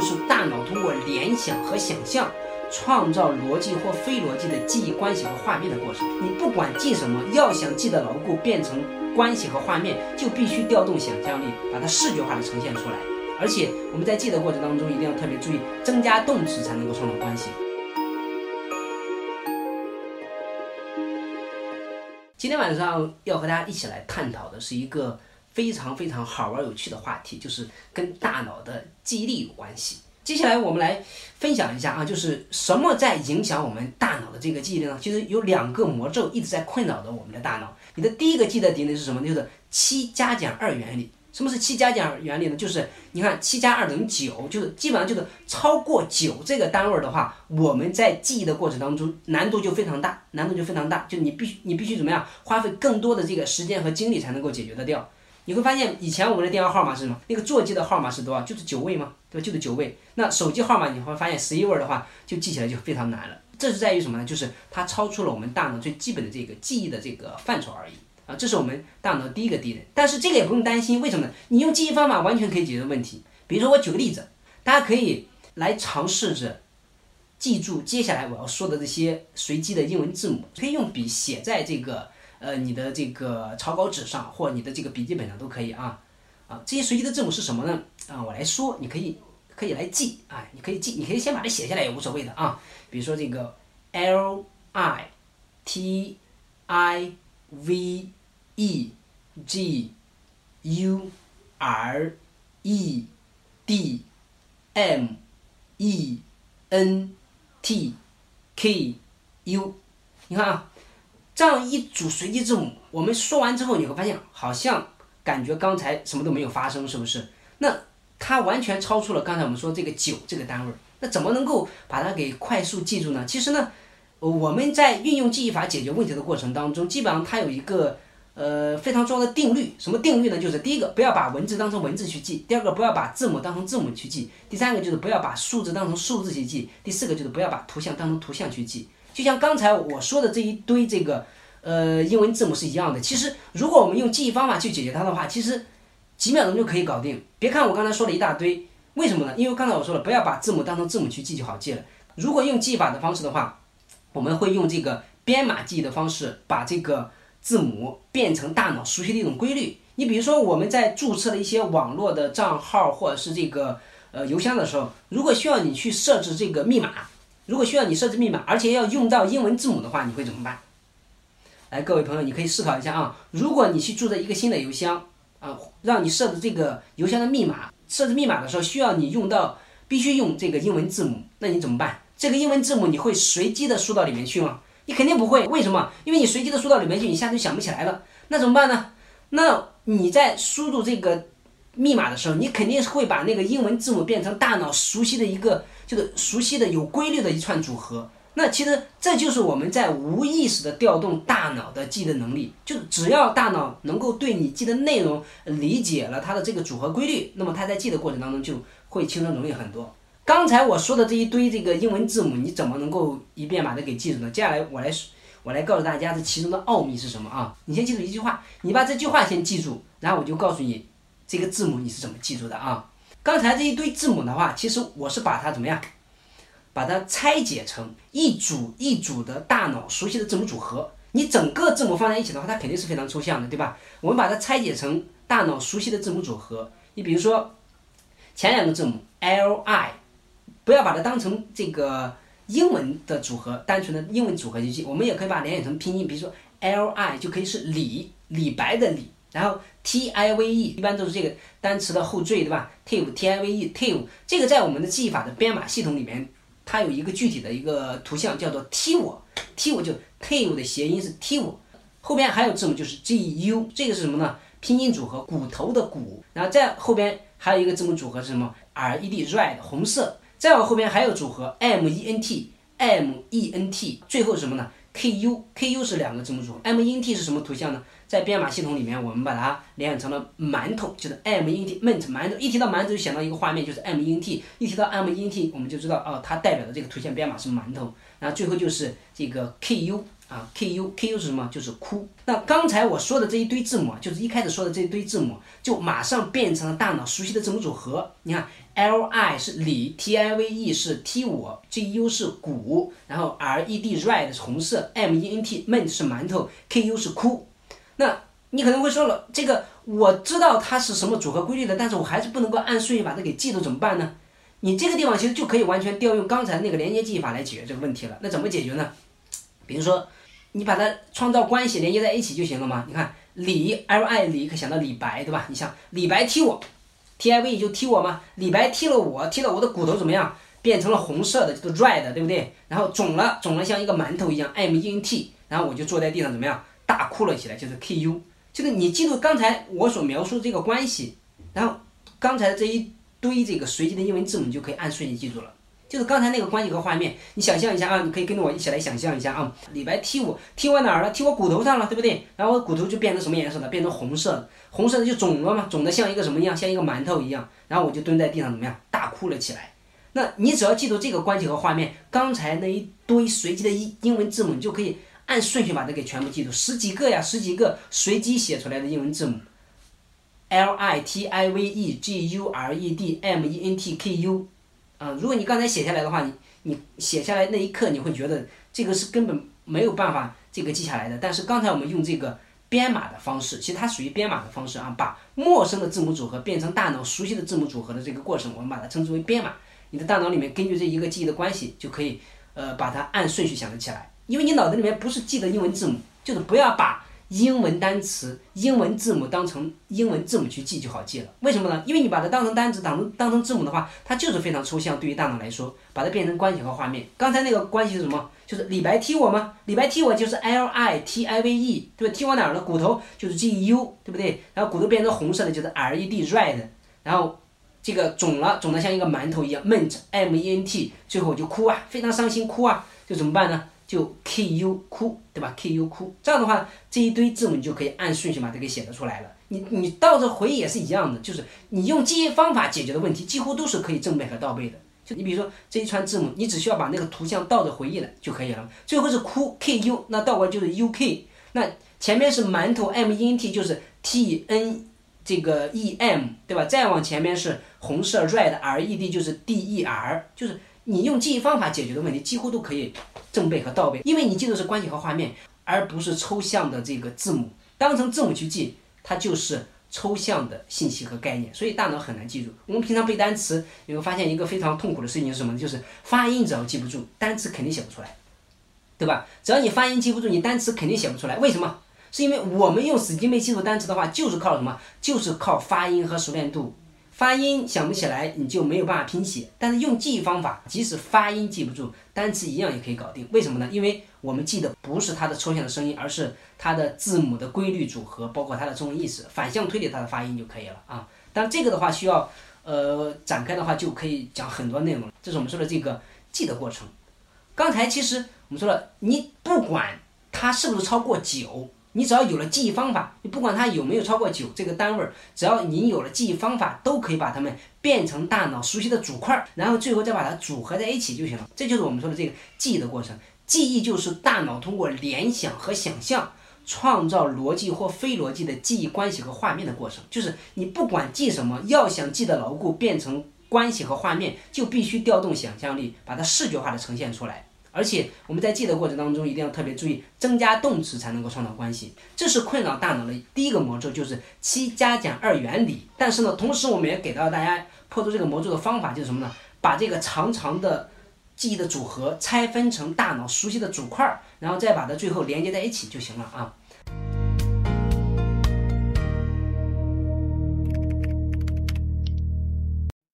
就是大脑通过联想和想象，创造逻辑或非逻辑的记忆关系和画面的过程。你不管记什么，要想记得牢固，变成关系和画面，就必须调动想象力，把它视觉化的呈现出来。而且我们在记的过程当中，一定要特别注意增加动词，才能够创造关系。今天晚上要和大家一起来探讨的是一个。非常非常好玩有趣的话题，就是跟大脑的记忆力有关系。接下来我们来分享一下啊，就是什么在影响我们大脑的这个记忆力呢？其实有两个魔咒一直在困扰着我们的大脑。你的第一个记得点是什么？就是七加减二原理。什么是七加减二原理呢？就是你看七加二等于九，就是基本上就是超过九这个单位的话，我们在记忆的过程当中难度就非常大，难度就非常大，就你必须你必须怎么样花费更多的这个时间和精力才能够解决得掉。你会发现，以前我们的电话号码是什么？那个座机的号码是多少？就是九位吗？对吧？就是九位。那手机号码你会发现十一位的话，就记起来就非常难了。这是在于什么呢？就是它超出了我们大脑最基本的这个记忆的这个范畴而已啊。这是我们大脑第一个敌人。但是这个也不用担心，为什么呢？你用记忆方法完全可以解决问题。比如说，我举个例子，大家可以来尝试着记住接下来我要说的这些随机的英文字母，可以用笔写在这个。呃，你的这个草稿纸上或你的这个笔记本上都可以啊，啊，这些随机的字母是什么呢？啊，我来说，你可以可以来记啊，你可以记，你可以先把它写下来也无所谓的啊。比如说这个 L I T I V E G U R E D M E N T K U，你看啊。这样一组随机字母，我们说完之后，你会发现好像感觉刚才什么都没有发生，是不是？那它完全超出了刚才我们说这个九这个单位，那怎么能够把它给快速记住呢？其实呢，我们在运用记忆法解决问题的过程当中，基本上它有一个呃非常重要的定律。什么定律呢？就是第一个，不要把文字当成文字去记；第二个，不要把字母当成字母去记；第三个就是不要把数字当成数字去记；第四个就是不要把图像当成图像去记。就像刚才我说的这一堆这个呃英文字母是一样的。其实如果我们用记忆方法去解决它的话，其实几秒钟就可以搞定。别看我刚才说了一大堆，为什么呢？因为刚才我说了，不要把字母当成字母去记就好记了。如果用记法的方式的话，我们会用这个编码记忆的方式，把这个字母变成大脑熟悉的一种规律。你比如说我们在注册了一些网络的账号或者是这个呃邮箱的时候，如果需要你去设置这个密码。如果需要你设置密码，而且要用到英文字母的话，你会怎么办？来，各位朋友，你可以思考一下啊。如果你去注册一个新的邮箱啊，让你设置这个邮箱的密码，设置密码的时候需要你用到，必须用这个英文字母，那你怎么办？这个英文字母你会随机的输到里面去吗？你肯定不会。为什么？因为你随机的输到里面去，你下子就想不起来了。那怎么办呢？那你在输入这个密码的时候，你肯定是会把那个英文字母变成大脑熟悉的一个。就是熟悉的有规律的一串组合，那其实这就是我们在无意识的调动大脑的记的能力。就只要大脑能够对你记的内容理解了它的这个组合规律，那么它在记的过程当中就会轻松容易很多。刚才我说的这一堆这个英文字母，你怎么能够一遍把它给记住呢？接下来我来我来告诉大家这其中的奥秘是什么啊？你先记住一句话，你把这句话先记住，然后我就告诉你这个字母你是怎么记住的啊？刚才这一堆字母的话，其实我是把它怎么样，把它拆解成一组一组的大脑熟悉的字母组合。你整个字母放在一起的话，它肯定是非常抽象的，对吧？我们把它拆解成大脑熟悉的字母组合。你比如说前两个字母 L I，不要把它当成这个英文的组合，单纯的英文组合去记。我们也可以把它联想成拼音，比如说 L I 就可以是李李白的李。然后 T I V E 一般都是这个单词的后缀，对吧？tive T I V E tive 这个在我们的记忆法的编码系统里面，它有一个具体的一个图像叫做 tive，tive 就 tive 的谐音是 tive，后边还有字母就是 G U，这个是什么呢？拼音组合骨头的骨，然后再后边还有一个字母组合是什么？R E D red 红色，再往后边还有组合 M E N T M E N T，最后是什么呢？？K U K U 是两个字母组合，M E N T 是什么图像呢？在编码系统里面，我们把它联想成了馒头，就是 M E N T mint 馒头。一提到馒头，就想到一个画面，就是 M E N T。一提到 M E N T，我们就知道哦，它代表的这个图像编码是馒头。然后最后就是这个 K U 啊，K U K U 是什么？就是哭。那刚才我说的这一堆字母，就是一开始说的这一堆字母，就马上变成了大脑熟悉的字母组合。你看，L I 是李，T I V E 是踢我，G U 是鼓，然后 R E D red 是红色，M E N T ment 是馒头，K U 是哭。那你可能会说了，这个我知道它是什么组合规律的，但是我还是不能够按顺序把它给记住，怎么办呢？你这个地方其实就可以完全调用刚才那个连接记忆法来解决这个问题了。那怎么解决呢？比如说。你把它创造关系连接在一起就行了嘛？你看李 L I 李可想到李白对吧？你像李白踢我，T I V 就踢我吗？李白踢了我，踢了我的骨头怎么样？变成了红色的，叫做 red，对不对？然后肿了，肿了像一个馒头一样，M E N T，然后我就坐在地上怎么样？大哭了起来，就是 K U。就是你记住刚才我所描述的这个关系，然后刚才这一堆这个随机的英文字母就可以按顺序记住了。就是刚才那个关系和画面，你想象一下啊，你可以跟着我一起来想象一下啊。李白踢我，踢我哪儿了？踢我骨头上了，对不对？然后我骨头就变成什么颜色了？变成红色，红色的就肿了嘛，肿的像一个什么样？像一个馒头一样。然后我就蹲在地上怎么样？大哭了起来。那你只要记住这个关系和画面，刚才那一堆随机的英英文字母，你就可以按顺序把它给全部记住，十几个呀，十几个随机写出来的英文字母，L I T I V E G U R E D M E N T K U。啊，如果你刚才写下来的话，你你写下来那一刻，你会觉得这个是根本没有办法这个记下来的。但是刚才我们用这个编码的方式，其实它属于编码的方式啊，把陌生的字母组合变成大脑熟悉的字母组合的这个过程，我们把它称之为编码。你的大脑里面根据这一个记忆的关系，就可以呃把它按顺序想得起来，因为你脑子里面不是记得英文字母，就是不要把。英文单词、英文字母当成英文字母去记就好记了，为什么呢？因为你把它当成单词、当成当成字母的话，它就是非常抽象。对于大脑来说，把它变成关系和画面。刚才那个关系是什么？就是李白踢我吗？李白踢我就是 L I T I V E，对吧？踢我哪儿了？骨头就是 G U，对不对？然后骨头变成红色的就是 R E D red，然后这个肿了，肿得像一个馒头一样，ment M E N T，最后就哭啊，非常伤心哭啊，就怎么办呢？就 K U 哭，对吧？K U 哭，这样的话，这一堆字母你就可以按顺序把它给写得出来了。你你倒着回也是一样的，就是你用记忆方法解决的问题，几乎都是可以正背和倒背的。就你比如说这一串字母，你只需要把那个图像倒着回忆了就可以了。最后是哭 K U，那倒过来就是 U K。那前面是馒头 M E N T，就是 T N 这个 E M，对吧？再往前面是红色 Red R E D，就是 D E R，就是你用记忆方法解决的问题，几乎都可以。正背和倒背，因为你记的是关系和画面，而不是抽象的这个字母。当成字母去记，它就是抽象的信息和概念，所以大脑很难记住。我们平常背单词，你会发现一个非常痛苦的事情是什么呢？就是发音只要记不住，单词肯定写不出来，对吧？只要你发音记不住，你单词肯定写不出来。为什么？是因为我们用死记硬背记住单词的话，就是靠什么？就是靠发音和熟练度。发音想不起来，你就没有办法拼写。但是用记忆方法，即使发音记不住，单词一样也可以搞定。为什么呢？因为我们记的不是它的抽象的声音，而是它的字母的规律组合，包括它的中文意思，反向推理它的发音就可以了啊。但这个的话需要，呃，展开的话就可以讲很多内容。这是我们说的这个记的过程。刚才其实我们说了，你不管它是不是超过九。你只要有了记忆方法，你不管它有没有超过九这个单位儿，只要你有了记忆方法，都可以把它们变成大脑熟悉的组块儿，然后最后再把它组合在一起就行了。这就是我们说的这个记忆的过程。记忆就是大脑通过联想和想象，创造逻辑或非逻辑的记忆关系和画面的过程。就是你不管记什么，要想记得牢固，变成关系和画面，就必须调动想象力，把它视觉化的呈现出来。而且我们在记的过程当中，一定要特别注意增加动词才能够创造关系，这是困扰大脑的第一个魔咒，就是七加减二原理。但是呢，同时我们也给到大家破除这个魔咒的方法，就是什么呢？把这个长长的记忆的组合拆分成大脑熟悉的组块，然后再把它最后连接在一起就行了啊。